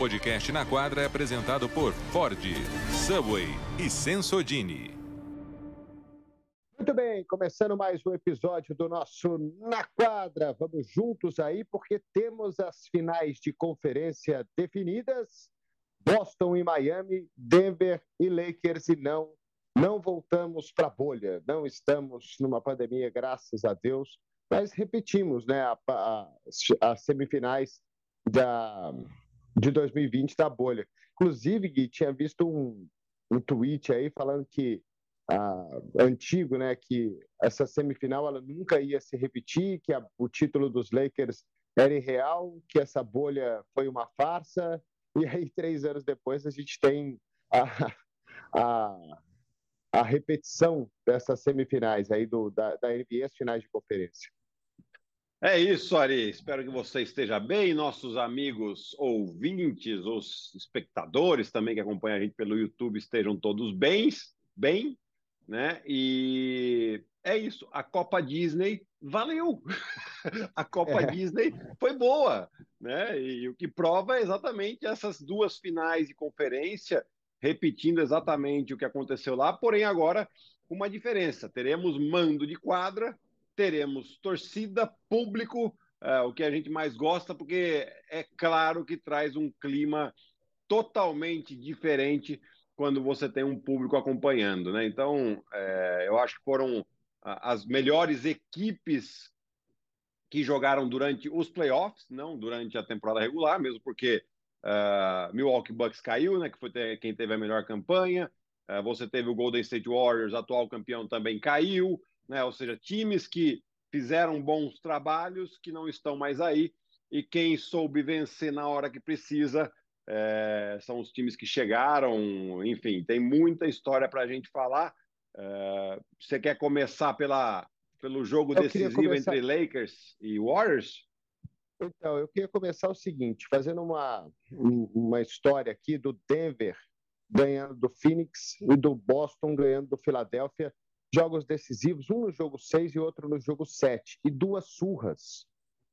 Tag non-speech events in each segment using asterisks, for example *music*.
podcast Na Quadra é apresentado por Ford, Subway e Sensodini. Muito bem, começando mais um episódio do nosso Na Quadra. Vamos juntos aí, porque temos as finais de conferência definidas. Boston e Miami, Denver e Lakers, e não, não voltamos para a bolha. Não estamos numa pandemia, graças a Deus, mas repetimos né, as semifinais da, de 2020 da bolha. Inclusive, Gui, tinha visto um, um tweet aí falando que ah, antigo, né, que essa semifinal ela nunca ia se repetir, que a, o título dos Lakers era irreal, que essa bolha foi uma farsa, e aí três anos depois a gente tem a, a, a repetição dessas semifinais aí do, da, da NBA, as finais de conferência. É isso, Ari. Espero que você esteja bem, nossos amigos ouvintes, os espectadores também que acompanham a gente pelo YouTube estejam todos bem, bem, né? E é isso. A Copa Disney valeu. *laughs* a Copa é. Disney foi boa, né? E o que prova é exatamente essas duas finais de conferência, repetindo exatamente o que aconteceu lá, porém agora com uma diferença. Teremos mando de quadra teremos torcida, público, é, o que a gente mais gosta, porque é claro que traz um clima totalmente diferente quando você tem um público acompanhando, né? Então, é, eu acho que foram as melhores equipes que jogaram durante os playoffs, não durante a temporada regular, mesmo porque uh, Milwaukee Bucks caiu, né? Que foi quem teve a melhor campanha. Uh, você teve o Golden State Warriors, atual campeão, também caiu né? Ou seja, times que fizeram bons trabalhos que não estão mais aí e quem soube vencer na hora que precisa é, são os times que chegaram. Enfim, tem muita história para a gente falar. É, você quer começar pela, pelo jogo eu decisivo começar... entre Lakers e Warriors? Então, eu queria começar o seguinte, fazendo uma, uma história aqui do Denver ganhando do Phoenix e do Boston ganhando do Philadelphia jogos decisivos, um no jogo 6 e outro no jogo 7, e duas surras,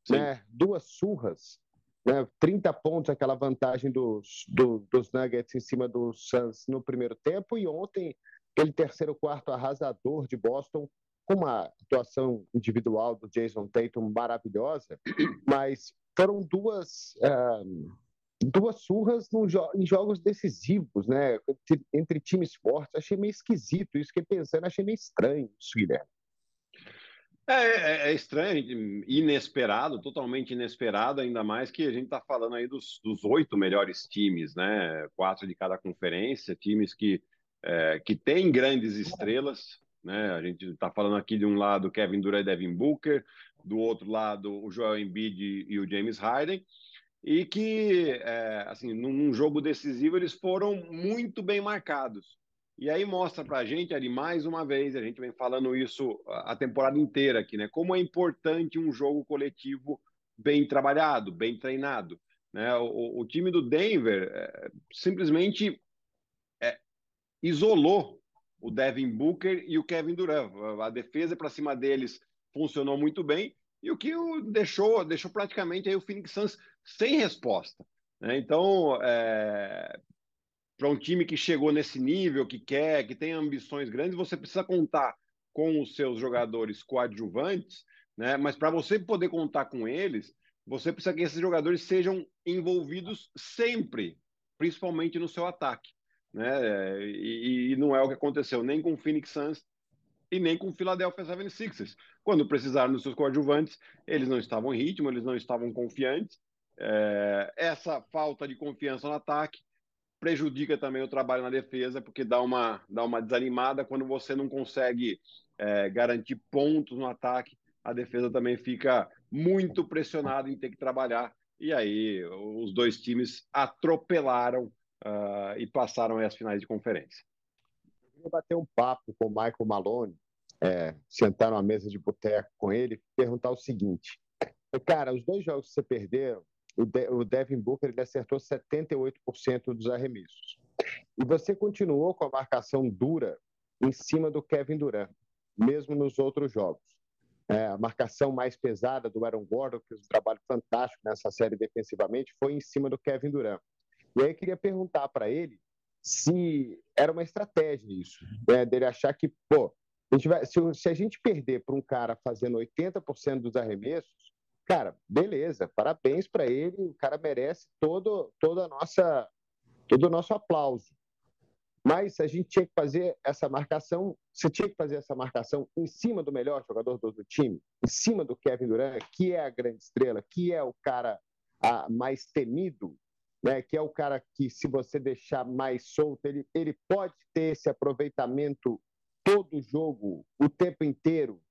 né? Duas surras, né? 30 pontos aquela vantagem dos, do, dos Nuggets em cima dos Suns no primeiro tempo, e ontem aquele terceiro quarto arrasador de Boston, com uma atuação individual do Jason Tatum maravilhosa, mas foram duas... Uh, duas surras em jogos decisivos, né? Entre times fortes. Achei meio esquisito isso, fiquei pensando, achei meio estranho isso, Guilherme. É, é, é, estranho, inesperado, totalmente inesperado, ainda mais que a gente está falando aí dos, dos, oito melhores times, né? Quatro de cada conferência, times que, é, que têm grandes estrelas, né? A gente está falando aqui de um lado Kevin Durant e Devin Booker, do outro lado o Joel Embiid e o James Harden, e que, é, assim, num jogo decisivo eles foram muito bem marcados. E aí mostra para a gente, ali mais uma vez, a gente vem falando isso a temporada inteira aqui, né? Como é importante um jogo coletivo bem trabalhado, bem treinado. Né? O, o time do Denver é, simplesmente é, isolou o Devin Booker e o Kevin Durant. A defesa para cima deles funcionou muito bem e o que deixou, deixou praticamente aí o Phoenix Suns sem resposta. Né? Então, é, para um time que chegou nesse nível, que quer, que tem ambições grandes, você precisa contar com os seus jogadores coadjuvantes, né? mas para você poder contar com eles, você precisa que esses jogadores sejam envolvidos sempre, principalmente no seu ataque. Né? E, e não é o que aconteceu nem com o Phoenix Suns e nem com o Philadelphia 76ers. Quando precisaram dos seus coadjuvantes, eles não estavam em ritmo, eles não estavam confiantes. É, essa falta de confiança no ataque prejudica também o trabalho na defesa, porque dá uma, dá uma desanimada quando você não consegue é, garantir pontos no ataque. A defesa também fica muito pressionada em ter que trabalhar. E aí os dois times atropelaram uh, e passaram as finais de conferência queria bater um papo com o Michael Malone, é, sentar numa mesa de boteco com ele, perguntar o seguinte: cara, os dois jogos que você perdeu, o, De o Devin Booker ele acertou 78% dos arremessos. E você continuou com a marcação dura em cima do Kevin Durant, mesmo nos outros jogos. É, a marcação mais pesada do Aaron Gordon, que fez um trabalho fantástico nessa série defensivamente, foi em cima do Kevin Durant. E aí eu queria perguntar para ele se era uma estratégia isso, né? dele achar que, pô, a gente vai, se, se a gente perder para um cara fazendo 80% dos arremessos, cara, beleza, parabéns para ele, o cara merece todo, toda a nossa, todo o nosso aplauso. Mas a gente tinha que fazer essa marcação, você tinha que fazer essa marcação em cima do melhor jogador do, do time, em cima do Kevin Durant, que é a grande estrela, que é o cara a, mais temido, né? que é o cara que, se você deixar mais solto, ele, ele pode ter esse aproveitamento todo o jogo, o tempo inteiro,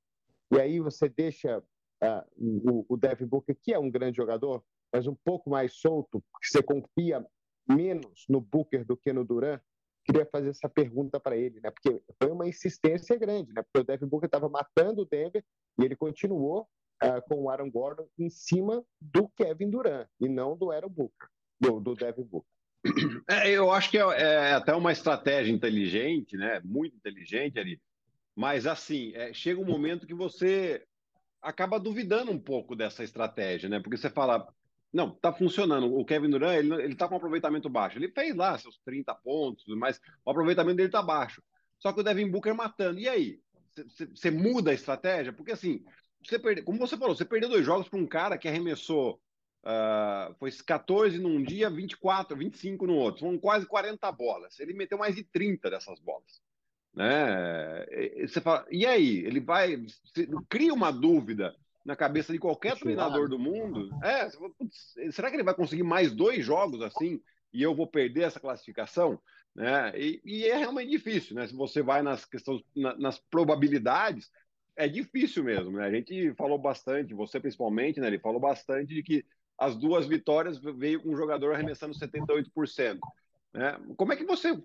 e aí você deixa uh, o, o Devin Booker, que é um grande jogador, mas um pouco mais solto, porque você confia menos no Booker do que no Durant, queria fazer essa pergunta para ele, né? Porque foi uma insistência grande, né? Porque o Devin Booker estava matando o Denver e ele continuou uh, com o Aaron Gordon em cima do Kevin Durant e não do Aaron Booker, do, do Devin Booker. *clears throat* É, eu acho que é, é, até uma estratégia inteligente, né? Muito inteligente ali. Mas assim, é, chega um momento que você acaba duvidando um pouco dessa estratégia, né? Porque você fala, não, tá funcionando. O Kevin Durant, ele, ele tá com um aproveitamento baixo. Ele fez lá seus 30 pontos, mas o aproveitamento dele tá baixo. Só que o Devin Booker matando. E aí? Você muda a estratégia? Porque assim, você perde, como você falou, você perdeu dois jogos para um cara que arremessou Uh, foi 14 num dia, 24, 25 no outro. Foram quase 40 bolas. Ele meteu mais de 30 dessas bolas. Né? E, você fala, e aí? Ele vai. Cria uma dúvida na cabeça de qualquer treinador do mundo. É, será que ele vai conseguir mais dois jogos assim e eu vou perder essa classificação? Né? E, e é realmente difícil, né? Se você vai nas questões, na, nas probabilidades, é difícil mesmo. Né? A gente falou bastante, você principalmente, né? Ele falou bastante de que as duas vitórias veio com um jogador arremessando 78%. Né? Como é que você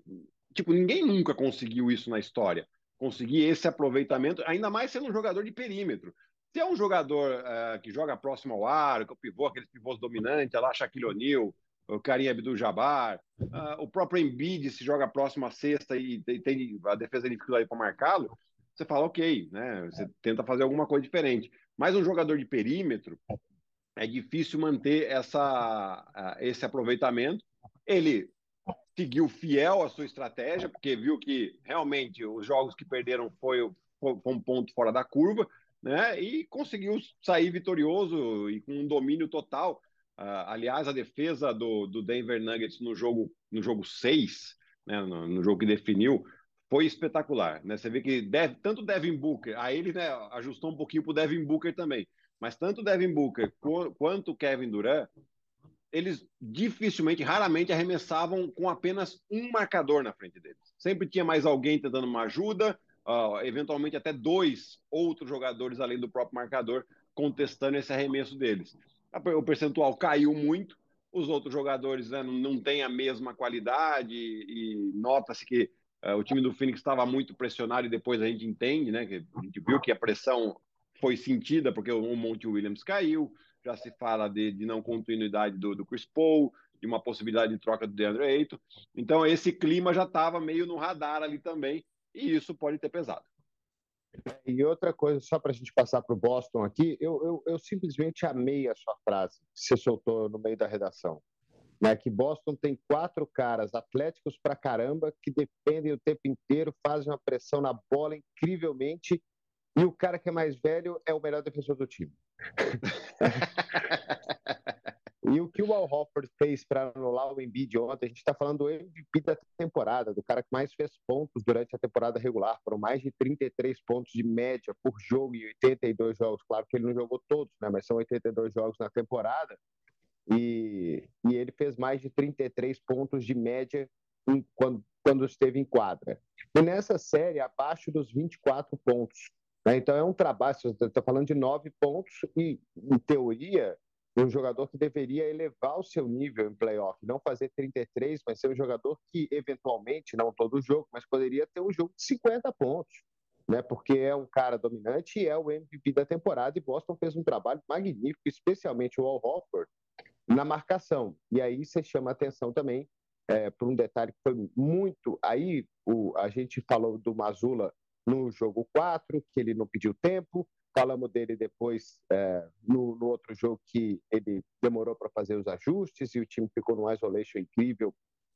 Tipo, ninguém nunca conseguiu isso na história. Conseguir esse aproveitamento, ainda mais sendo um jogador de perímetro. Se é um jogador uh, que joga próximo ao ar, que é o pivô, aqueles pivôs dominantes, lá Shaquille O'Neal, o Karim Abdul-Jabbar, uh, o próprio Embiid se joga próximo à cesta e, tem a defesa de dificuldade para marcá-lo, você fala ok, né? Você tenta fazer alguma coisa diferente. Mas um jogador de perímetro é difícil manter essa, esse aproveitamento. Ele seguiu fiel à sua estratégia, porque viu que realmente os jogos que perderam foi, foi, um ponto fora da curva, né? E conseguiu sair vitorioso e com um domínio total. Uh, aliás, a defesa do, do Denver Nuggets no jogo no jogo 6, né, no, no jogo que definiu, foi espetacular. Né? Você vê que deve, tanto Devin Booker, a ele né, ajustou um pouquinho para o Devin Booker também, mas tanto Devin Booker quanto Kevin Durant eles dificilmente, raramente arremessavam com apenas um marcador na frente deles. Sempre tinha mais alguém tentando uma ajuda, uh, eventualmente até dois outros jogadores além do próprio marcador contestando esse arremesso deles. O percentual caiu muito, os outros jogadores né, não, têm a mesma qualidade e, e nota-se que uh, o time do Phoenix estava muito pressionado e depois a gente entende, né, que a gente viu que a pressão foi sentida porque o Monte Williams caiu, já se fala de, de não continuidade do, do Chris Paul, de uma possibilidade de troca do DeAndre Ayton. Então, esse clima já estava meio no radar ali também, e isso pode ter pesado. E outra coisa, só para a gente passar para o Boston aqui, eu, eu, eu, simplesmente amei a sua frase que você soltou no meio da redação. Né, que Boston tem quatro caras atléticos para caramba que dependem o tempo inteiro, fazem uma pressão na bola incrivelmente e o cara que é mais velho é o melhor defensor do time. e o que o Al Hofford fez para anular o Embiid ontem, a gente está falando do MVP da temporada, do cara que mais fez pontos durante a temporada regular, foram mais de 33 pontos de média por jogo em 82 jogos. Claro que ele não jogou todos, né? mas são 82 jogos na temporada. E, e ele fez mais de 33 pontos de média em, quando, quando esteve em quadra. E nessa série, abaixo dos 24 pontos. Né? Então é um trabalho, você está falando de nove pontos e, em teoria, um jogador que deveria elevar o seu nível em playoff, não fazer 33, mas ser um jogador que, eventualmente, não todo jogo, mas poderia ter um jogo de 50 pontos, né? porque é um cara dominante e é o MVP da temporada, e Boston fez um trabalho magnífico, especialmente o Al Horford, na marcação. E aí você chama atenção também é, por um detalhe que foi muito. Aí o, a gente falou do Mazula no jogo 4, que ele não pediu tempo, falamos dele depois é, no, no, outro jogo que ele demorou para fazer os ajustes e o time ficou num isolation incrível.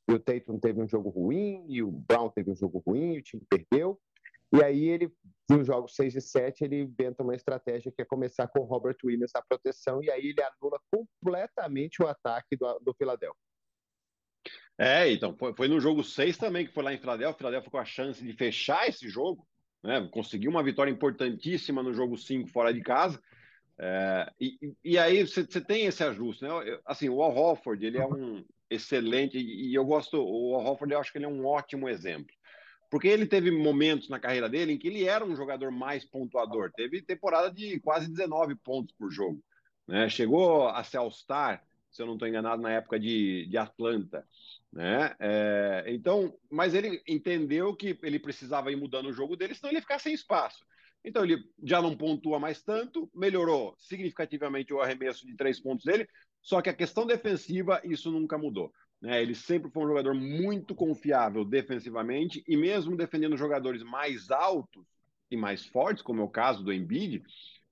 E o Tatum teve um jogo ruim, e o Brown teve um jogo ruim, e o time perdeu. E aí ele, nos jogos 6 e 7, ele inventa uma estratégia que é começar com o Robert Williams na proteção, e aí ele anula completamente o ataque do, do Philadelphia. É, então, foi, foi no jogo 6 também que foi lá em Philadelphia. O Philadelphia com a chance de fechar esse jogo, né? Conseguiu uma vitória importantíssima no jogo 5 fora de casa. É, e, e, aí você tem esse ajuste, né? Assim, o Al Hofford, ele é um excelente, e eu gosto, o Al Hofford, eu acho que ele é um ótimo exemplo. Porque ele teve momentos na carreira dele em que ele era um jogador mais pontuador. Teve temporada de quase 19 pontos por jogo. Né? Chegou a ser All-Star, se eu não estou enganado, na época de, de Atlanta. Né? É, então, mas ele entendeu que ele precisava ir mudando o jogo dele, senão ele ia ficar sem espaço. Então ele já não pontua mais tanto, melhorou significativamente o arremesso de três pontos dele, só que a questão defensiva, isso nunca mudou. Né? Ele sempre foi um jogador muito confiável defensivamente e mesmo defendendo jogadores mais altos e mais fortes, como é o caso do Embiid,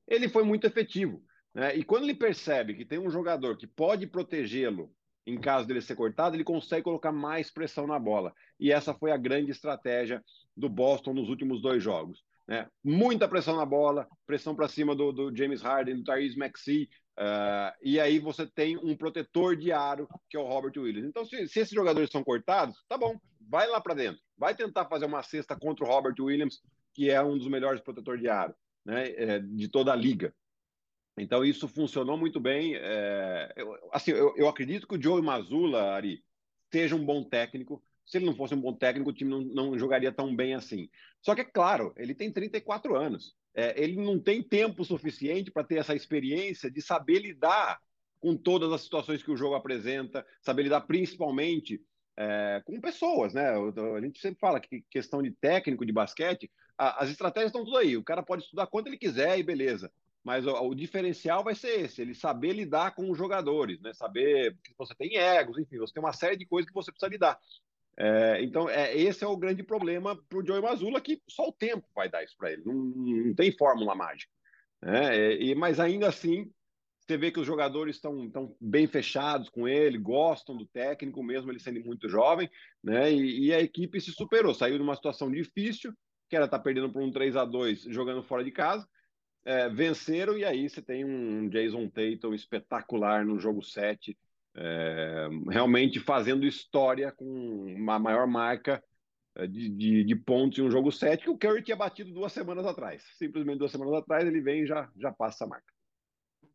ele foi muito efetivo. Né? E quando ele percebe que tem um jogador que pode protegê-lo em caso dele ser cortado, ele consegue colocar mais pressão na bola. E essa foi a grande estratégia do Boston nos últimos dois jogos. Né? Muita pressão na bola, pressão para cima do, do, James Harden, do Tyrese Maxey, Uh, e aí você tem um protetor de aro, que é o Robert Williams. Então, se, se esses jogadores são cortados, tá bom, vai lá para dentro. Vai tentar fazer uma cesta contra o Robert Williams, que é um dos melhores protetores de aro né, é, de toda a liga. Então, isso funcionou muito bem. É, eu, assim, eu, eu, acredito que o Joe Mazula, Ari, seja um bom técnico. Se ele não fosse um bom técnico, o time não, não jogaria tão bem assim. Só que, é claro, ele tem 34 anos é, ele não tem tempo suficiente para ter essa experiência de saber lidar com todas as situações que o jogo apresenta, saber lidar principalmente é, com pessoas, né? A gente sempre fala que questão de técnico de basquete, a, as estratégias estão tudo aí. O cara pode estudar quanto ele quiser e beleza. Mas o, o, diferencial vai ser esse, ele saber lidar com os jogadores, né? Saber que você tem egos, enfim, você tem uma série de coisas que você precisa lidar. É, então, é, esse é o grande problema para o Joey Mazula, que só o tempo vai dar isso para ele, não, não, tem fórmula mágica. Né? E, mas ainda assim, você vê que os jogadores estão bem fechados com ele, gostam do técnico, mesmo ele sendo muito jovem, né? E, e a equipe se superou, saiu de uma situação difícil, que era estar tá perdendo por um 3 a 2 jogando fora de casa, é, venceram, e aí você tem um Jason Tatum espetacular no jogo 7, é, realmente fazendo história com uma maior marca é, de, de, de, pontos em um jogo 7 que o Curry tinha batido duas semanas atrás. Simplesmente duas semanas atrás ele vem e já, já passa a marca.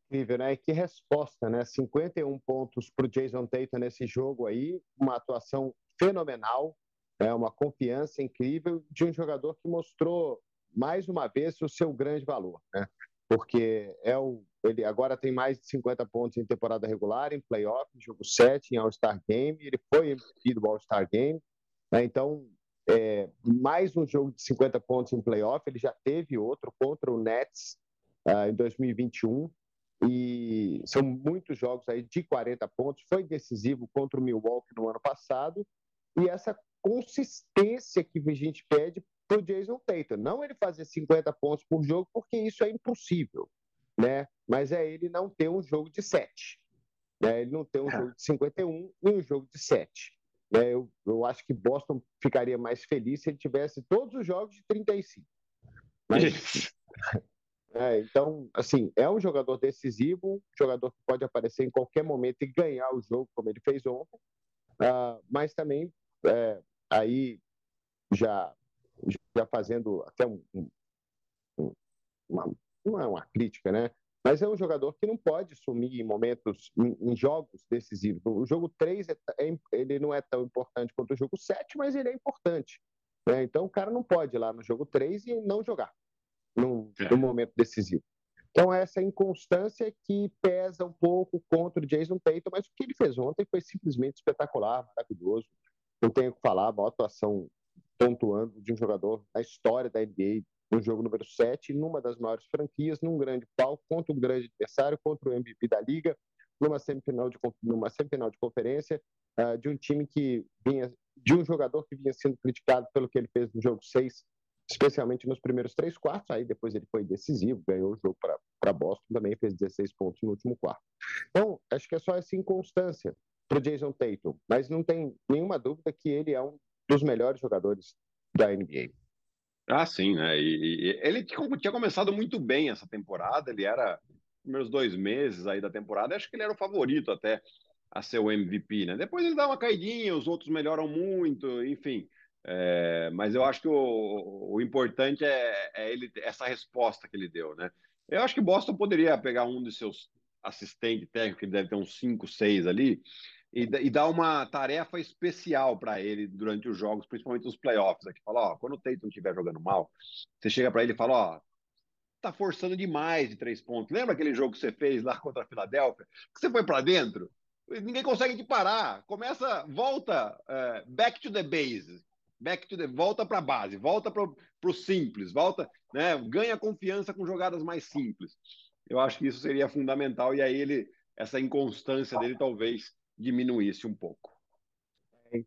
Incrível, né? E que resposta, né? 51 pontos para o Jason Tatum nesse jogo aí, uma atuação fenomenal, é uma confiança incrível de um jogador que mostrou mais uma vez o seu grande valor, né? Porque é o ele agora tem mais de 50 pontos em temporada regular, em playoff, em jogo 7, em All-Star Game. Ele foi do All-Star Game. Né? Então, é, mais um jogo de 50 pontos em playoff. Ele já teve outro contra o Nets uh, em 2021. E são muitos jogos aí de 40 pontos. Foi decisivo contra o Milwaukee no ano passado. E essa consistência que a gente pede para o Jason Tatum. Não ele fazer 50 pontos por jogo, porque isso é impossível né? Mas é ele não ter um jogo de 7. Né? Ele não ter um é. jogo de 51 e um jogo de 7. Né? Eu, eu acho que Boston ficaria mais feliz se ele tivesse todos os jogos de 35. Mas, é, então, assim, é um jogador decisivo, um jogador que pode aparecer em qualquer momento e ganhar o jogo, como ele fez ontem, uh, mas também é, aí já, já fazendo até um, um, uma, não é uma crítica, né? Mas é um jogador que não pode sumir em momentos, em, em jogos decisivos. O jogo 3 é, é, ele não é tão importante quanto o jogo 7, mas ele é importante. Né? Então o cara não pode ir lá no jogo 3 e não jogar no, é. momento decisivo. Então, essa inconstância que pesa um pouco contra o Jason Tatum, mas o que ele fez ontem foi simplesmente espetacular, maravilhoso. Não tenho o que falar, a maior atuação pontuando de um jogador na história da NBA no jogo número 7, numa das maiores franquias, num grande palco, contra um grande adversário, contra o MVP da Liga, numa semifinal de, numa semifinal de conferência, uh, de um time que vinha, de um jogador que vinha sendo criticado pelo que ele fez no jogo 6 especialmente nos primeiros três quartos. Aí depois ele foi decisivo, ganhou o jogo para Boston, também fez 16 pontos no último quarto. Então, acho que é só essa inconstância para o Jason Tatum, mas não tem nenhuma dúvida que ele é um dos melhores jogadores da NBA. Ah, sim, né? E, e ele tinha começado muito bem essa temporada, ele era primeiros dois meses aí da temporada, acho que ele era o favorito até a ser o MVP, né? Depois ele dá uma caidinha, os outros melhoram muito, enfim. É, mas eu acho que o, o importante é, é, ele essa resposta que ele deu, né? Eu acho que Boston poderia pegar um de seus assistentes técnicos, que deve ter uns 5, 6 ali, e, e dar uma tarefa especial para ele durante os jogos, principalmente os playoffs. Aqui fala, ó, quando o Tatum estiver jogando mal, você chega para ele e fala, ó, tá forçando demais de três pontos. Lembra aquele jogo que você fez lá *laughs* contra a Filadélfia? Que você foi para dentro? Ninguém consegue te parar. Começa, volta, uh, back to the base. Back to the, volta para a base, volta para o simples, volta, né, ganha confiança com jogadas mais simples. Eu acho que isso seria fundamental e aí ele, essa inconstância dele talvez diminuísse um pouco. É,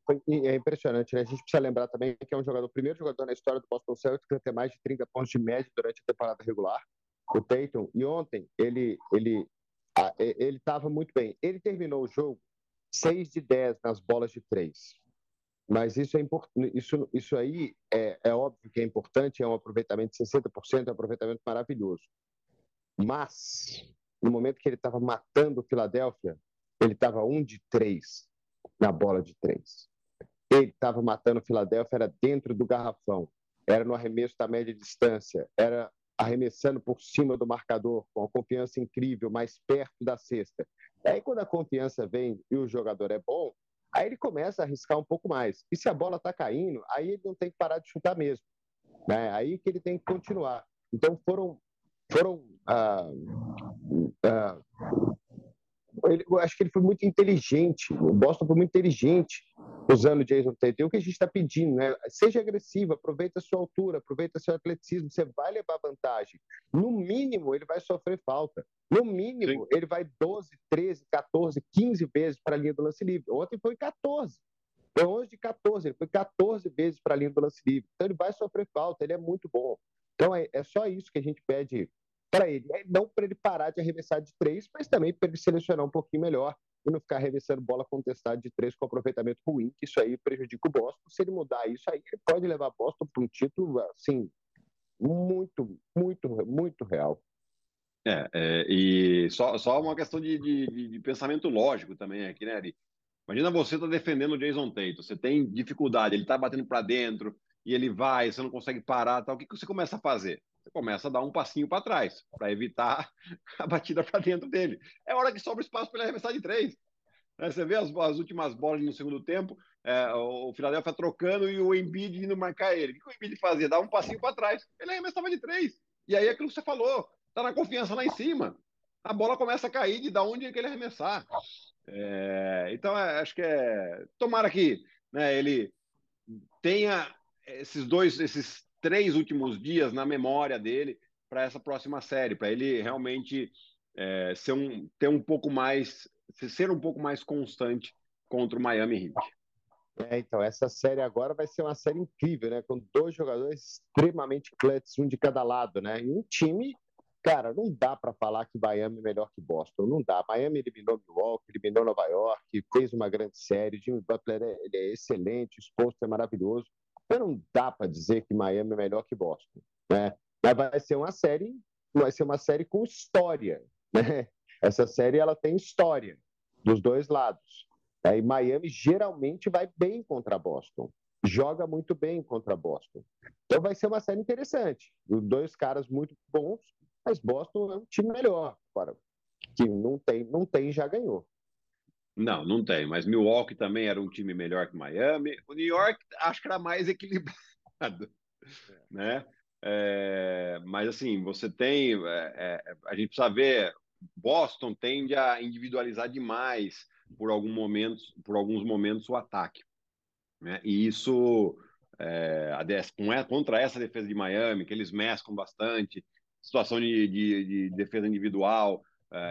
é impressionante, né? A gente precisa lembrar também que é um jogador, o primeiro jogador na história do Boston Celtics a ter mais de 30 pontos de média durante a temporada regular, o Tatum. E ontem ele ele ele estava muito bem. Ele terminou o jogo 6 de 10 nas bolas de três. Mas isso é isso, isso aí é, é óbvio que é importante, é um aproveitamento de 60%, é um aproveitamento maravilhoso. Mas, no momento que ele estava matando o Filadélfia, ele estava um de três na bola de três. Ele estava matando o Filadélfia, era dentro do garrafão, era no arremesso da média distância, era arremessando por cima do marcador, com a confiança incrível, mais perto da cesta. Aí, quando a confiança vem e o jogador é bom, aí ele começa a arriscar um pouco mais. E se a bola está caindo, aí ele não tem que parar de chutar mesmo. Né? Aí que ele tem que continuar. Então, foram. foram ah, ah, ele, acho que ele foi muito inteligente. O Boston foi muito inteligente usando o Jason Tatum. O que a gente está pedindo, né? Seja agressivo, aproveita a sua altura, aproveita seu atleticismo, você vai levar vantagem. No mínimo, ele vai sofrer falta. No mínimo, Sim. ele vai 12, 13, 14, 15 vezes para a linha do lance livre. Ontem foi 14. Foi 11 de 14, ele foi 14 vezes para a linha do lance livre. Então ele vai sofrer falta, ele é muito bom. Então é, é só isso que a gente pede para ele. Não para ele parar de arremessar de três, mas também para ele selecionar um pouquinho melhor e não ficar arremessando bola contestada de três com aproveitamento ruim, que isso aí prejudica o Boston. Se ele mudar isso aí, ele pode levar o Boston para um título, assim, muito, muito, muito real. É, é, e só, só uma questão de, de, de pensamento lógico também aqui, né, Ari? Imagina você tá defendendo o Jason Tatum, você tem dificuldade, ele tá batendo para dentro e ele vai, você não consegue parar, tal. O que, que você começa a fazer? Você começa a dar um passinho para trás, para evitar *laughs* a batida para dentro dele. É hora que sobra espaço para ele arremessar de três. Né, você vê as, as, últimas bolas no segundo tempo, é, o Philadelphia trocando e o Embiid indo marcar ele. O que o Embiid fazia? Dava um passinho para trás. Ele arremessava de três. E aí é aquilo que você falou, tá na confiança lá em cima. A bola começa a cair de da onde ele quer arremessar. É, então, é, acho que é. Tomara que né, ele tenha esses dois, esses três últimos dias na memória dele para essa próxima série, para ele realmente é, ser um, ter um pouco mais, ser um pouco mais constante contra o Miami Heat. É, então, essa série agora vai ser uma série incrível, né? Com dois jogadores extremamente clutch, um de cada lado, né? E um time, cara, não dá para falar que Miami é melhor que Boston, não dá. Miami eliminou Milwaukee, eliminou Nova York, fez uma grande série. Jimmy Butler é, é excelente, o exposto é maravilhoso. Então não dá para dizer que Miami é melhor que Boston, né? Mas vai ser uma série, vai ser uma série com história, *laughs* né? Essa série ela tem história dos dois lados. E Miami geralmente vai bem contra Boston, joga muito bem contra Boston. Então vai ser uma série interessante. Dois caras muito bons, mas Boston é um time melhor. Agora, que não tem, não tem já ganhou. Não, não tem. Mas Milwaukee também era um time melhor que Miami. O New York acho que era mais *laughs* equilibrado, é. né? É, mas assim, você tem, é, é, a gente precisa ver. Boston tende a individualizar demais por algum momento, por alguns momentos o ataque, né? E isso é, é, contra essa defesa de Miami, que eles mesclam bastante, situação de, de, de defesa individual,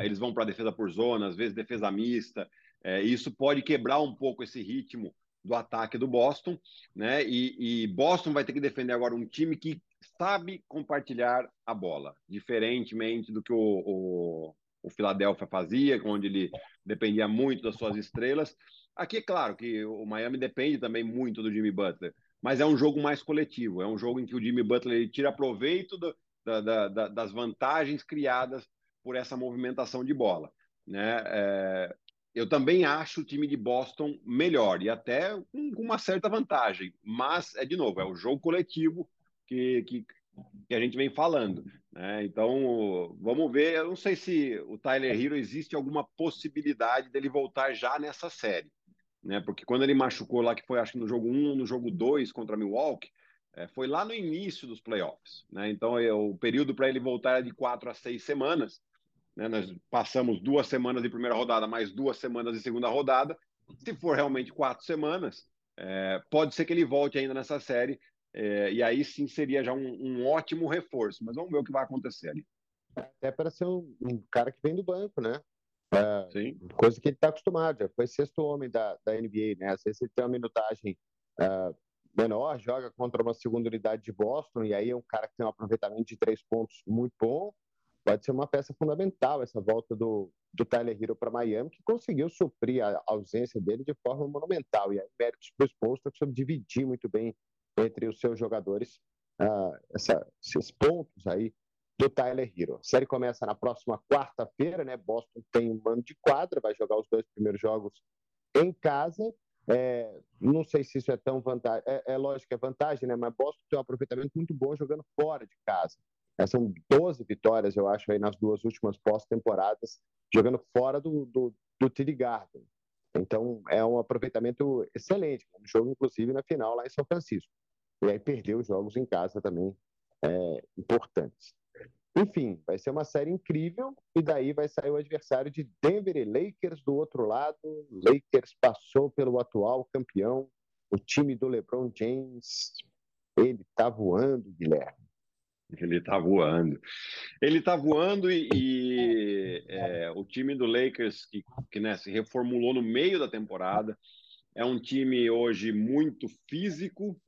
eles vão para a defesa por zona, às vezes defesa mista. É, isso pode quebrar um pouco esse ritmo do ataque do Boston, né? E, e, Boston vai ter que defender agora um time que sabe compartilhar a bola, diferentemente do que o, o, o Philadelphia fazia, onde ele dependia muito das suas estrelas. Aqui é claro que o Miami depende também muito do Jimmy Butler, mas é um jogo mais coletivo, é um jogo em que o Jimmy Butler tira proveito do, da, da, da, das vantagens criadas por essa movimentação de bola. Né? É, eu também acho o time de Boston melhor e até com uma certa vantagem, mas é de novo, é o jogo coletivo que, que, que a gente vem falando. Né? Então, vamos ver. Eu não sei se o Tyler Hero existe alguma possibilidade dele voltar já nessa série. Né? Porque quando ele machucou lá, que foi acho que no jogo 1 no jogo 2 contra Milwaukee, é, foi lá no início dos playoffs. Né? Então, é, o período para ele voltar é de quatro a seis semanas. Né? Nós passamos duas semanas de primeira rodada, mais duas semanas de segunda rodada. Se for realmente quatro semanas, é, pode ser que ele volte ainda nessa série. É, e aí sim seria já um, um, ótimo reforço. Mas vamos ver o que vai acontecer ali. Até para ser um, um, cara que vem do banco, né? É, sim. Coisa que ele está acostumado. Já foi sexto homem da, da NBA, né? Às vezes ele tem uma minutagem uh, menor, joga contra uma segunda unidade de Boston, e aí é um cara que tem um aproveitamento de três pontos muito bom pode ser uma peça fundamental essa volta do, do Tyler Hero para Miami, que conseguiu suprir a ausência dele de forma monumental. E aí, méritos para o Spolstra, que soube dividir muito bem entre os seus jogadores uh, essa, esses pontos aí do Tyler Hero. A série começa na próxima quarta-feira, né? Boston tem um mano de quadra, vai jogar os dois primeiros jogos em casa. É, não sei se isso é tão vantagem, é, é lógico que é vantagem, né? Mas Boston tem um aproveitamento muito bom jogando fora de casa. É, são 12 vitórias, eu acho, aí nas duas últimas pós-temporadas, jogando fora do, do, do TD Garden. Então, é um aproveitamento excelente. Um jogo, inclusive, na final lá em São Francisco. E aí perdeu os jogos em casa também é, importantes. Enfim, vai ser uma série incrível e daí vai sair o adversário de Denver e Lakers do outro lado. Lakers passou pelo atual campeão, o time do LeBron James. Ele está voando, Guilherme. Ele está voando. Ele está voando e, e é, o time do Lakers, que, que né, se reformulou no meio da temporada, é um time hoje muito físico.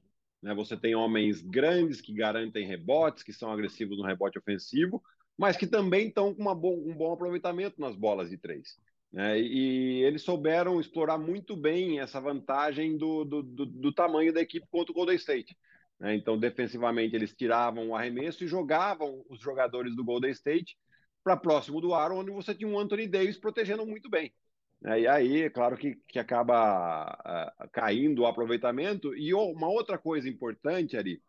Né? Você tem homens grandes que garantem rebotes, que são agressivos no rebote ofensivo, mas que também estão com bom, um bom aproveitamento nas bolas de três. Né? E eles souberam explorar muito bem essa vantagem do, do, do, do tamanho da equipe contra o Golden State. Né? Então, defensivamente, eles tiravam o arremesso e jogavam os jogadores do Golden State para próximo do aro, onde você tinha um Anthony Davis protegendo muito bem. Né? E aí, é claro que, que acaba uh, caindo o aproveitamento. E uma outra coisa importante ali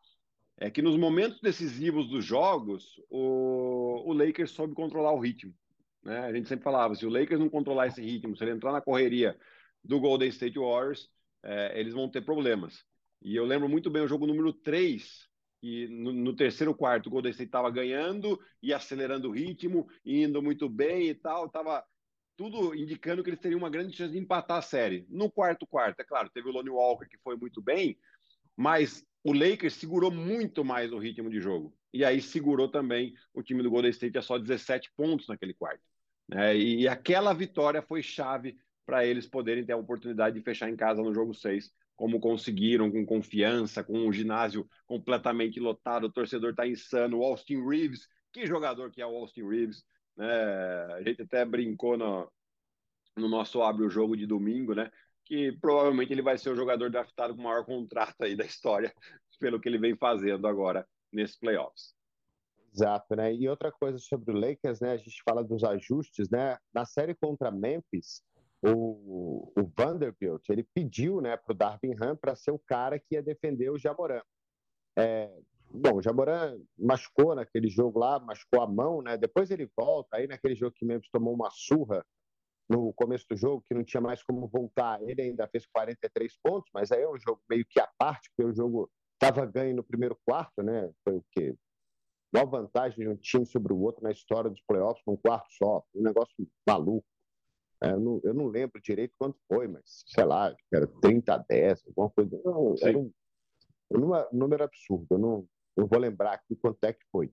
é que nos momentos decisivos dos jogos, o, o Lakers soube controlar o ritmo. Né? A gente sempre falava, se o Lakers não controlar esse ritmo, se ele entrar na correria do Golden State Warriors, é, eles vão ter problemas. E eu lembro muito bem o jogo número 3, que no, no terceiro quarto o Golden State estava ganhando e acelerando o ritmo, indo muito bem e tal, estava tudo indicando que eles teriam uma grande chance de empatar a série. No quarto quarto, é claro, teve o Lonnie Walker que foi muito bem, mas o Lakers segurou muito mais o ritmo de jogo. E aí segurou também o time do Golden State a só 17 pontos naquele quarto. Né? E aquela vitória foi chave para eles poderem ter a oportunidade de fechar em casa no jogo 6 como conseguiram, com confiança, com um ginásio completamente lotado, o torcedor está insano. O Austin Reeves, que jogador que é o Austin Reeves, né? A gente até brincou no, no nosso Abre o Jogo de domingo, né? Que provavelmente ele vai ser o jogador draftado com o maior contrato aí da história, *laughs* pelo que ele vem fazendo agora nesses playoffs. Exato, né? E outra coisa sobre o Lakers, né? A gente fala dos ajustes, né? Na série contra Memphis, o, o Vanderbilt ele pediu né, para o Darvin Ham para ser o cara que ia defender o Jamoran. É, bom, o Jamoran machucou naquele jogo lá, machucou a mão, né? Depois ele volta, aí naquele jogo que Memphis tomou uma surra no começo do jogo, que não tinha mais como voltar, ele ainda fez 43 pontos, mas aí é um jogo meio que à parte, porque o jogo estava ganho no primeiro quarto, né? Foi o quê? Maior vantagem de um time sobre o outro na história dos playoffs, num quarto só, um negócio maluco. É, eu não, eu não lembro direito quanto foi, mas sei lá, era 30 a 10, alguma coisa. Não, era um, um, número absurdo. Eu não, não vou lembrar aqui quanto é que foi.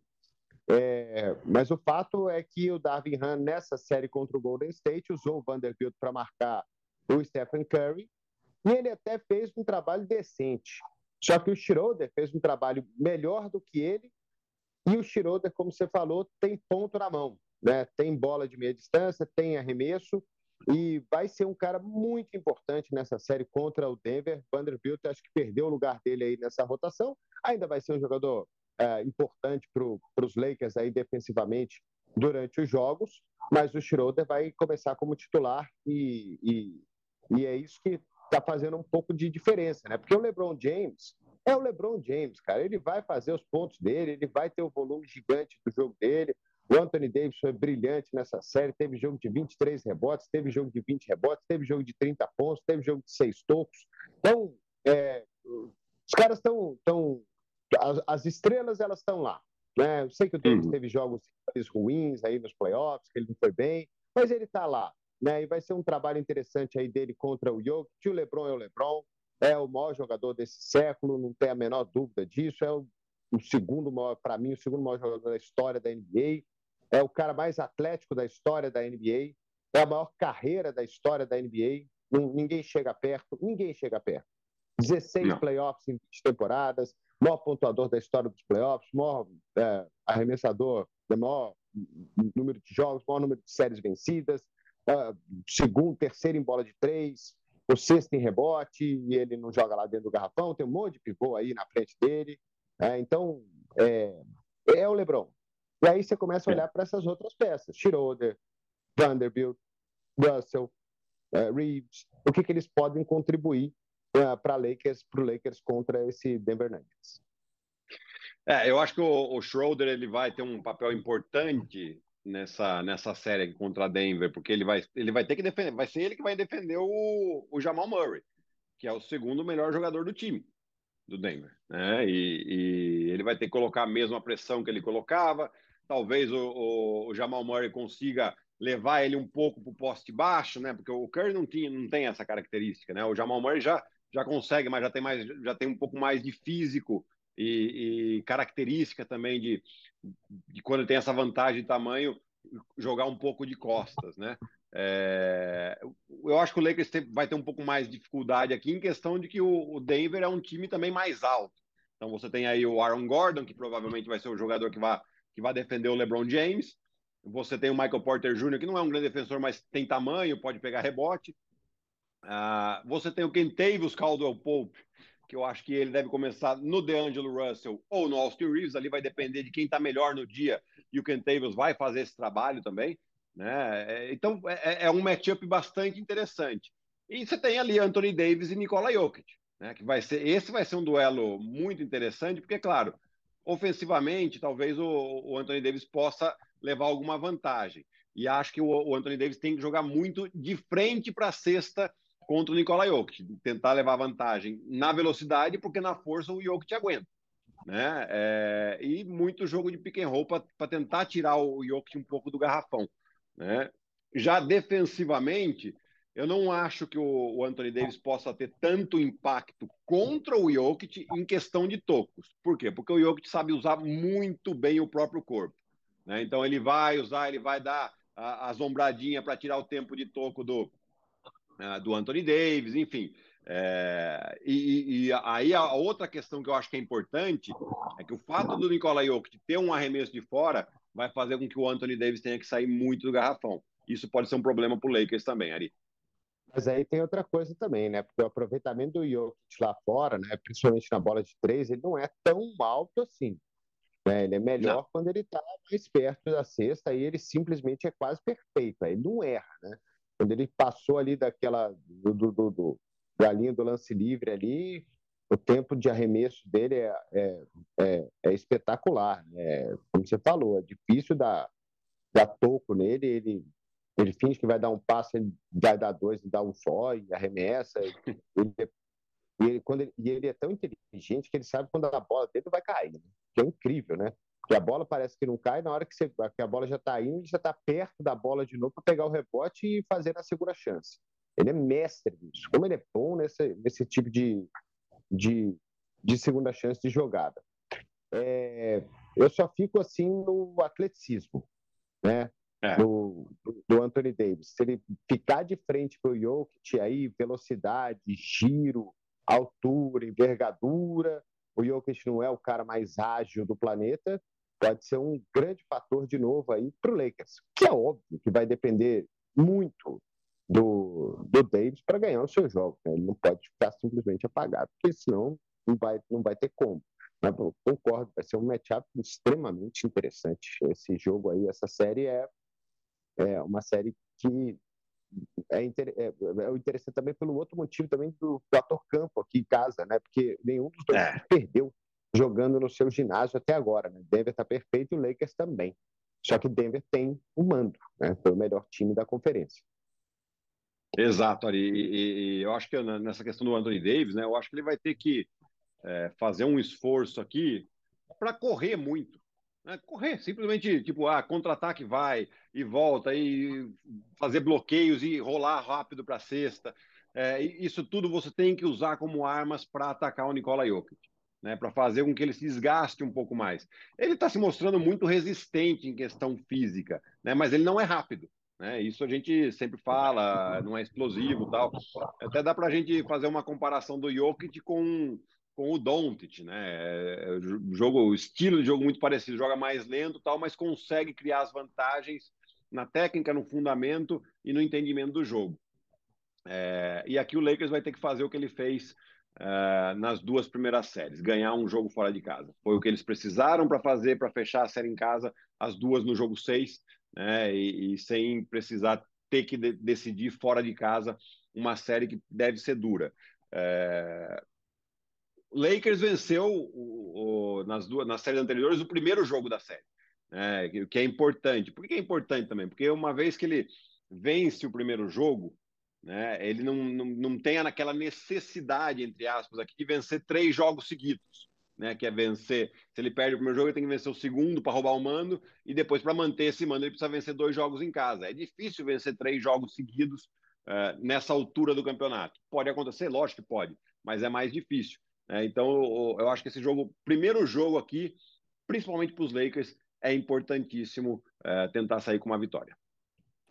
É, mas o fato é que o Darvin Ham, nessa série contra o Golden State, usou o Vanderbilt para marcar o Stephen Curry e ele até fez um trabalho decente. Só que o Schroeder fez um trabalho melhor do que ele, e o Schroeder, como você falou, tem ponto na mão. Né? Tem bola de meia distância, tem arremesso, e vai ser um cara muito importante nessa série contra o Denver. Vanderbilt acho que perdeu o lugar dele aí nessa rotação. Ainda vai ser um jogador é, importante para os Lakers aí defensivamente durante os jogos, mas o Schroeder vai começar como titular e, e, e é isso que está fazendo um pouco de diferença, né? Porque o LeBron James é o LeBron James, cara. Ele vai fazer os pontos dele, ele vai ter o volume gigante do jogo dele. O Anthony Davis foi brilhante nessa série. Teve jogo de 23 rebotes, teve jogo de 20 rebotes, teve jogo de 30 pontos, teve jogo de 6 tocos. Então, é, os caras estão. Tão, as, as, estrelas, elas estão lá. Né? Eu sei que o Davis uhum. teve jogos ruins aí nos playoffs, que ele não foi bem, mas ele está lá. Né? E vai ser um trabalho interessante aí dele contra o Jokic. O LeBron é o LeBron, é o maior jogador desse século, não tem a menor dúvida disso. É o, o segundo maior, para mim, o segundo maior jogador da história da NBA. É o cara mais atlético da história da NBA. É a maior carreira da história da NBA. Ninguém chega perto, ninguém chega perto. 16 não. playoffs em 20 temporadas, maior pontuador da história dos playoffs, maior é, arremessador, maior número de jogos, maior número de séries vencidas, uh, segundo, terceiro em bola de três, o sexto em rebote, e ele não joga lá dentro do garrafão, tem um monte de pivô aí na frente dele. É, então, é, é, o LeBron. E aí você começa a olhar para essas outras peças: Schroeder, Vanderbilt, Russell, uh, Reeves, o que, que eles podem contribuir uh, para Lakers, o Lakers contra esse Denver Nuggets. É, eu acho que o, o Schroeder ele vai ter um papel importante nessa, nessa série contra Denver, porque ele vai, ele vai ter que defender, vai ser ele que vai defender o, o Jamal Murray, que é o segundo melhor jogador do time do Denver, né? E, e ele vai ter que colocar a mesma pressão que ele colocava. Talvez o, o, o Jamal Murray consiga levar ele um pouco para o poste baixo, né? Porque o Curry não tinha, não tem essa característica, né? O Jamal Murray já já consegue, mas já tem mais, já tem um pouco mais de físico e, e característica também de, de quando tem essa vantagem de tamanho, jogar um pouco de costas, né? É, eu acho que o Lakers vai ter um pouco mais de dificuldade aqui em questão de que o, Denver é um time também mais alto. Então você tem aí o Aaron Gordon, que provavelmente vai ser o jogador que vai, que vai defender o LeBron James. Você tem o Michael Porter Jr., que não é um grande defensor, mas tem tamanho, pode pegar rebote. Uh, você tem o Kentavious Caldwell Pope, que eu acho que ele deve começar no DeAngelo Russell ou no Austin Reeves, ali vai depender de quem está melhor no dia, e o Kentavious vai fazer esse trabalho também. Né? É, então, é, é um matchup bastante interessante. E você tem ali Anthony Davis e Nikola Jokic, né? que vai ser, esse vai ser um duelo muito interessante, porque, claro, ofensivamente, talvez o, o Anthony Davis possa levar alguma vantagem. E acho que o, o Anthony Davis tem que jogar muito de frente para a cesta contra o Nikola Jokic, tentar levar vantagem na velocidade, porque na força o Jokic aguenta. Né? É, e muito jogo de pick and roll para tentar tirar o Jokic um pouco do garrafão. Né? Já defensivamente, eu não acho que o, Anthony Davis possa ter tanto impacto contra o Jokic em questão de tocos. Por quê? Porque o Jokic sabe usar muito bem o próprio corpo. Né? Então ele vai usar, ele vai dar a, a para tirar o tempo de toco do, né, do Anthony Davis, enfim. É, e, e, aí a outra questão que eu acho que é importante é que o fato do Nikola Jokic ter um arremesso de fora vai fazer com que o Anthony Davis tenha que sair muito do garrafão. Isso pode ser um problema para o Lakers também, Ari. Mas aí tem outra coisa também, né? Porque o aproveitamento do Jokic lá fora, né? principalmente na bola de três, ele não é tão alto assim. Né? Ele é melhor não. quando ele está mais perto da cesta e ele simplesmente é quase perfeito. Ele não erra, né? Quando ele passou ali daquela do, do, do, da linha do lance livre ali, o tempo de arremesso dele é, é, é, é espetacular. Né? Como você falou, é difícil dar, dar toco nele, ele, ele finge que vai dar um passo, ele vai dar dois dá um só, e arremessa. *laughs* Ele, e, ele, quando ele, e ele é tão inteligente que ele sabe quando a bola dele vai cair, né? que é incrível, né? que a bola parece que não cai, na hora que, você, que a bola já está indo, ele já está perto da bola de novo para pegar o rebote e fazer a segunda chance. Ele é mestre nisso. Como ele é bom nesse, nesse tipo de, de, de segunda chance de jogada. É, eu só fico assim no atleticismo. Né? É. do, do, Anthony Davis. Se ele ficar de frente para o Jokic, aí velocidade, giro, altura, envergadura, o Jokic não é o cara mais ágil do planeta, pode ser um grande fator de novo aí para o Lakers, que é óbvio que vai depender muito do, do Davis para ganhar o seu jogo. Né? Ele não pode ficar simplesmente apagado, porque senão não vai, não vai ter como. Eu concordo, vai ser um matchup extremamente interessante. Esse jogo aí, essa série é, é uma série que é, inter... é, é interessante também pelo outro motivo também do, do ator campo aqui em casa, né? Porque nenhum dos dois é. perdeu jogando no seu ginásio até agora. Né? Denver está perfeito e o Lakers também. Só que Denver tem o mando, né? Foi o melhor time da conferência. Exato, Ari. E, e, eu acho que nessa questão do Anthony Davis, né? Eu acho que ele vai ter que é, fazer um esforço aqui para correr muito. Né? Correr, simplesmente, tipo, ah, contra-ataque vai e volta, e fazer bloqueios e rolar rápido para a cesta. É, isso tudo você tem que usar como armas para atacar o Nikola Jokic. Né, para fazer com que ele se desgaste um pouco mais. Ele está se mostrando muito resistente em questão física, né, mas ele não é rápido. Né? Isso a gente sempre fala, não é explosivo tal. Até dá para a gente fazer uma comparação do Jokic com, com o Doncic, né? É, jogo, o estilo de jogo muito parecido, joga mais lento tal, mas consegue criar as vantagens na técnica, no fundamento e no entendimento do jogo. É, e aqui o Lakers vai ter que fazer o que ele fez uh, nas duas primeiras séries, ganhar um jogo fora de casa. Foi o que eles precisaram para fazer, para fechar a série em casa, as duas no jogo 6 né? E, e sem precisar ter que de decidir fora de casa uma série que deve ser dura. É... Lakers venceu o, o, nas duas nas séries anteriores o primeiro jogo da série, né? o que é importante. Por que é importante também? Porque uma vez que ele vence o primeiro jogo, né, ele não, não, não tem aquela necessidade, entre aspas, aqui, de vencer três jogos seguidos né, que é vencer. Se ele perde o primeiro jogo, ele tem que vencer o segundo para roubar o mando e depois para manter esse mando ele precisa vencer dois jogos em casa. É difícil vencer três jogos seguidos uh, nessa altura do campeonato. Pode acontecer, lógico que pode, mas é mais difícil. Né? Então eu, acho que esse jogo, primeiro jogo aqui, principalmente para os Lakers, é importantíssimo uh, tentar sair com uma vitória.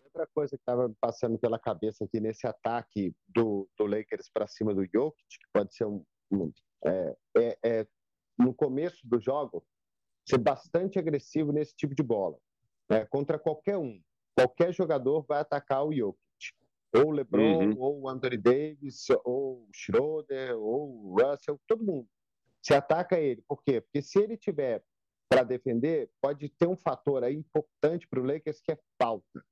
Outra coisa que estava passando pela cabeça aqui nesse ataque do, do Lakers para cima do Jokic, que pode ser um, um é, é, é, no começo do jogo, ser bastante agressivo nesse tipo de bola. Né? Contra qualquer um. Qualquer jogador vai atacar o Jokic. Ou o LeBron, uhum. ou o Anthony Davis, ou o Schroeder, ou o Russell, todo mundo. Se ataca ele. Por quê? Porque se ele tiver para defender, pode ter um fator aí importante para o Lakers que é falta.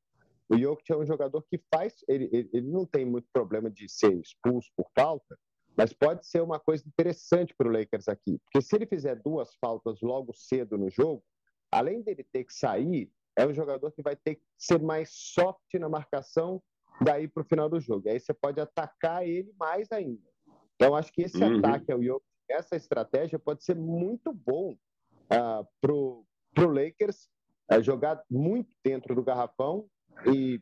O Jokic é um jogador que faz, ele, ele, ele não tem muito problema de ser expulso por falta, mas pode ser uma coisa interessante para o Lakers aqui, porque se ele fizer duas faltas logo cedo no jogo, além dele ter que sair, é um jogador que vai ter que ser mais soft na marcação daí para o final do jogo. E aí você pode atacar ele mais ainda. Então, acho que esse uhum. ataque ao Jokic, essa estratégia pode ser muito bom uh, para o Lakers uh, jogar muito dentro do garrafão e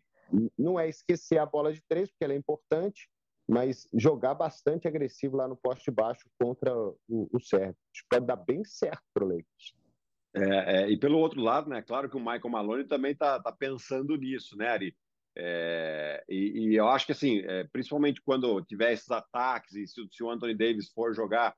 não é esquecer a bola de três, porque ela é importante, mas jogar bastante agressivo lá no poste baixo contra o, o Sérgio. Pode dar bem certo para o Lakers. É, é, e pelo outro lado, né, claro que o Michael Maloney também está tá pensando nisso, né, Ari? É, e, e, eu acho que, assim, é, principalmente quando tiver esses ataques e se, se o Anthony Davis for jogar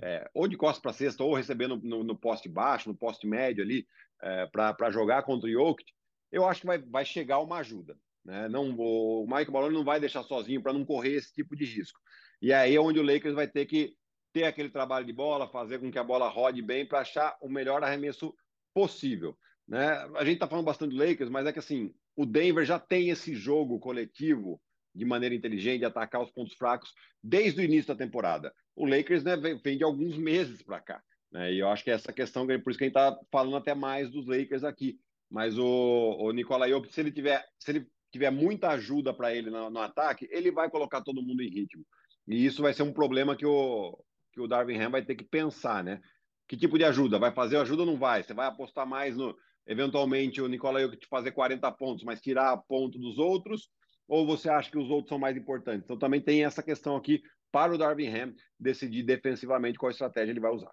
é, ou de costas para cesta ou recebendo no, no, poste baixo, no poste médio ali, é, para jogar contra o Jokic, eu acho que vai, vai chegar uma ajuda. Né? Não, o Mike Malone não vai deixar sozinho para não correr esse tipo de risco. E aí é onde o Lakers vai ter que ter aquele trabalho de bola, fazer com que a bola rode bem para achar o melhor arremesso possível. Né? A gente está falando bastante do Lakers, mas é que assim, o Denver já tem esse jogo coletivo de maneira inteligente de atacar os pontos fracos desde o início da temporada. O Lakers né, vem de alguns meses para cá. Né? E eu acho que essa questão, por isso que a gente está falando até mais dos Lakers aqui. Mas o, o Nikola Jokic, se ele tiver, se ele tiver muita ajuda para ele no, no, ataque, ele vai colocar todo mundo em ritmo. E isso vai ser um problema que o, que o Darwin Ham vai ter que pensar, né? Que tipo de ajuda? Vai fazer ajuda ou não vai? Você vai apostar mais no, eventualmente, o Nicola Jokic fazer 40 pontos, mas tirar ponto dos outros? Ou você acha que os outros são mais importantes? Então também tem essa questão aqui para o Darwin Ham decidir defensivamente qual estratégia ele vai usar.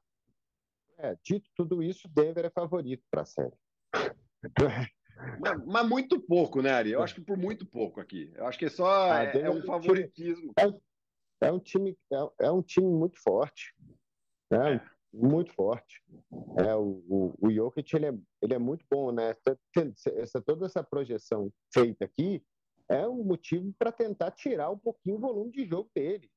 É, dito tudo isso, Denver é favorito para a série. *laughs* Mas, mas, muito pouco, né, Ari? Eu acho que por muito pouco aqui. Eu acho que é só ah, é, é, um favoritismo. É, é, um time, é, é, um time muito forte. Né? Muito forte. É, o, o, o Jokic ele é, ele é muito bom, né? Essa, toda essa projeção feita aqui é um motivo para tentar tirar um pouquinho o volume de jogo dele.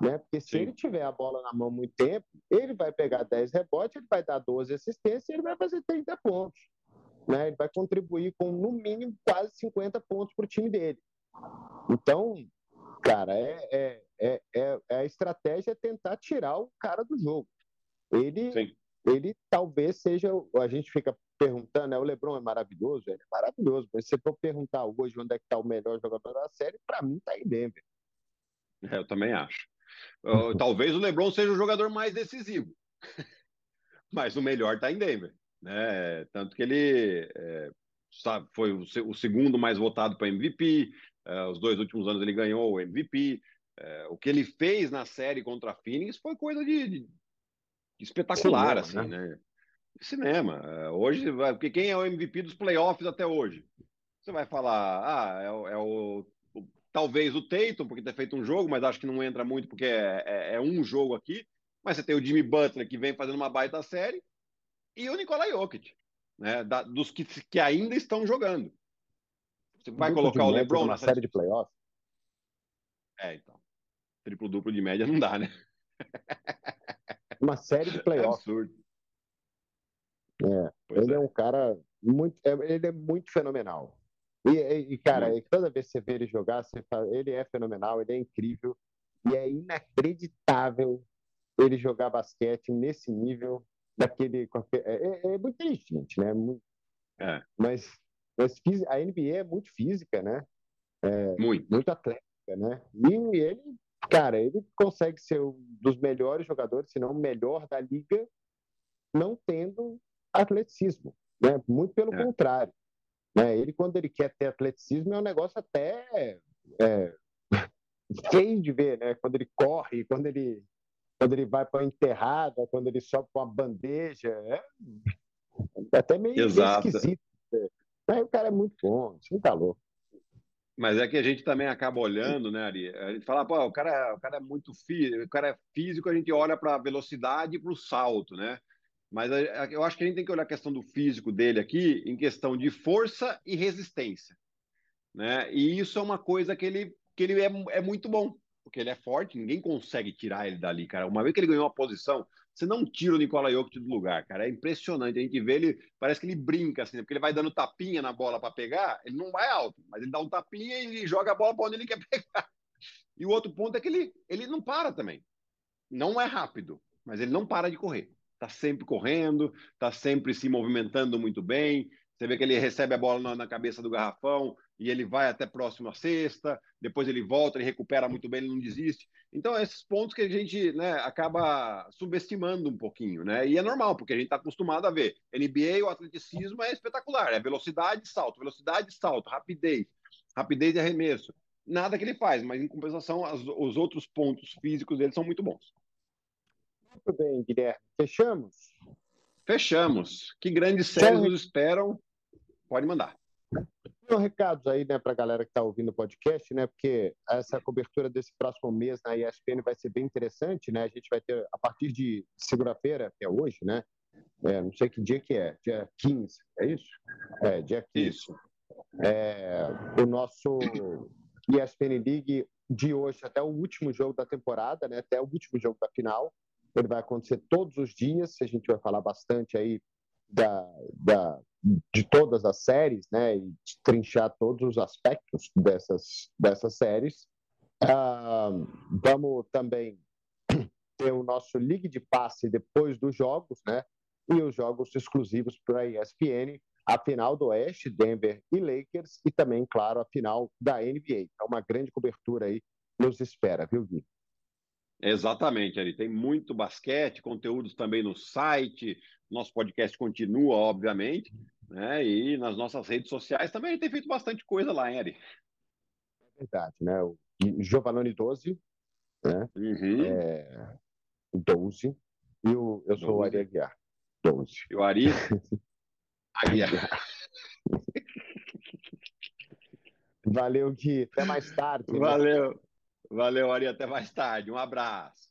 Né? Porque se Sim. ele tiver a bola na mão muito tempo, ele vai pegar 10 rebotes, ele vai dar 12 assistências e ele vai fazer 30 pontos. Né? Ele vai contribuir com, no mínimo, quase 50 pontos para o time dele. Então, cara, é, é, é, é, a estratégia é tentar tirar o cara do jogo. Ele, Sim. ele talvez seja. A gente fica perguntando, né? O Lebron é maravilhoso, ele é maravilhoso. Mas se for perguntar hoje onde é que está o melhor jogador da série, para mim está em Denver. É, eu também acho. *laughs* Talvez o LeBron seja o jogador mais decisivo, *laughs* mas o melhor está em Denver. Né? Tanto que ele é, sabe, foi o, o, segundo mais votado para MVP, é, os dois últimos anos ele ganhou o MVP. É, o que ele fez na série contra a Phoenix foi coisa de, de espetacular, Cinema, assim, né? né? Cinema. É, hoje, porque quem é o MVP dos playoffs até hoje? Você vai falar, ah, é, é o Talvez o Tatum, porque ter feito um jogo, mas acho que não entra muito porque é, é, é, um jogo aqui. Mas você tem o Jimmy Butler, que vem fazendo uma baita série, e o Nikolai Jokic, né, da, dos que, que ainda estão jogando. Você vai colocar o LeBron na série de playoffs? É, então. Triplo-duplo de média não dá, né? *laughs* Uma série de playoffs. É absurdo. É, ele é. é. um cara muito, é, ele é muito fenomenal. E, e cara, toda vez que você vê ele jogar, você fala, ele é fenomenal, ele é incrível. E é inacreditável ele jogar basquete nesse nível, daquele. É, é, é muito inteligente, né? Muito, é. Mas, mas a NBA é muito física, né? É, muito. Muito atlética, né? E ele, cara, ele consegue ser um dos melhores jogadores, se não o melhor da liga, não tendo atleticismo, né? Muito pelo é. contrário. Né? Ele, quando ele quer ter atleticismo, é um negócio até é, *laughs* feio de ver, né? Quando ele corre, quando ele, quando ele vai para a enterrada, quando ele sobe com uma bandeja, é até meio, meio esquisito. Mas o cara é muito bom, isso tá louco. Mas é que a gente também acaba olhando, né, Ari? A gente fala, pô, o cara, o cara é muito físico, o cara é físico, a gente olha para a velocidade e para o salto, né? Mas eu acho que a gente tem que olhar a questão do físico dele aqui em questão de força e resistência. Né? E isso é uma coisa que ele, que ele é, é muito bom, porque ele é forte, ninguém consegue tirar ele dali, cara. Uma vez que ele ganhou a posição, você não tira o Nicola Jokic do lugar, cara. É impressionante. A gente vê ele, parece que ele brinca, assim, porque ele vai dando tapinha na bola para pegar, ele não vai alto, mas ele dá um tapinha e joga a bola para onde ele *laughs* quer pegar. E o outro ponto é que ele, ele não para também. Não é rápido, mas ele não para de correr está sempre correndo, está sempre se movimentando muito bem. Você vê que ele recebe a bola na, na, cabeça do garrafão e ele vai até próximo à cesta, depois ele volta, ele recupera muito bem, ele não desiste. Então, esses pontos que a gente né, acaba subestimando um pouquinho, né? E é normal, porque a gente está acostumado a ver. NBA, o atleticismo é espetacular, é velocidade, salto, velocidade, salto, rapidez, rapidez e arremesso. Nada que ele faz, mas em compensação, as, os outros pontos físicos dele são muito bons. Muito bem, Guilherme. Fechamos? Fechamos. Que grandes séries nos esperam? Pode mandar. Tem recados aí, né, para a galera que está ouvindo o podcast, né, porque essa cobertura desse próximo mês na ESPN vai ser bem interessante, né, a gente vai ter, a partir de segunda-feira, que é hoje, né, é, não sei que dia que é, dia 15, é isso? É, dia 15. Isso. É, o nosso ESPN League de hoje até o último jogo da temporada, né, até o último jogo da final, ele vai acontecer todos os dias, a gente vai falar bastante aí da, da, de todas as séries, né, e trinchar todos os aspectos dessas, dessas séries. Ah, vamos também *clears throat* ter o nosso Ligue de Passe depois dos jogos, né, e os jogos exclusivos para a ESPN, a final do Oeste, Denver e Lakers, e também, claro, a final da NBA. É uma grande cobertura aí nos espera, viu, Gui? Exatamente, Ari. Tem muito basquete, conteúdos também no site. Nosso podcast continua, obviamente, né? E nas nossas redes sociais também tem feito bastante coisa lá, hein, Ari? É verdade, né? O Giovanni 12, né? Uhum. É... 12. E o... eu sou 12. o Ari Aguiar. 12. E o Ari? *laughs* Aguiar. *laughs* Valeu, Gui. Até mais tarde. Né? Valeu. Valeu, Ari. Até mais tarde. Um abraço.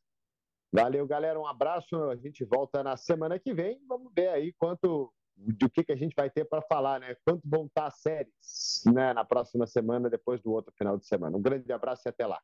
Valeu, galera. Um abraço. A gente volta na semana que vem. Vamos ver aí quanto do que, que a gente vai ter para falar, né? Quanto vão estar as séries né? na próxima semana, depois do outro final de semana. Um grande abraço e até lá.